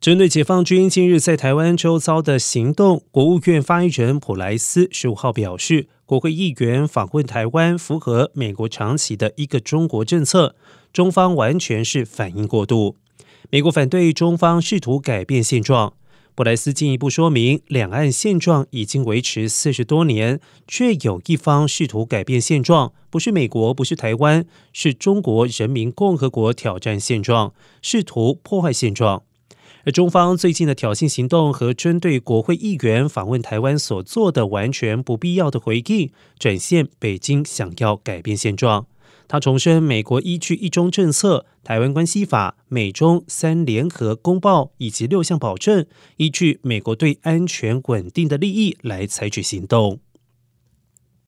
针对解放军近日在台湾周遭的行动，国务院发言人普莱斯十五号表示，国会议员访问台湾符合美国长期的一个中国政策，中方完全是反应过度。美国反对中方试图改变现状。布莱斯进一步说明，两岸现状已经维持四十多年，却有一方试图改变现状，不是美国，不是台湾，是中国人民共和国挑战现状，试图破坏现状。中方最近的挑衅行动和针对国会议员访问台湾所做的完全不必要的回应，展现北京想要改变现状。他重申，美国依据一中政策、台湾关系法、美中三联合公报以及六项保证，依据美国对安全稳定的利益来采取行动。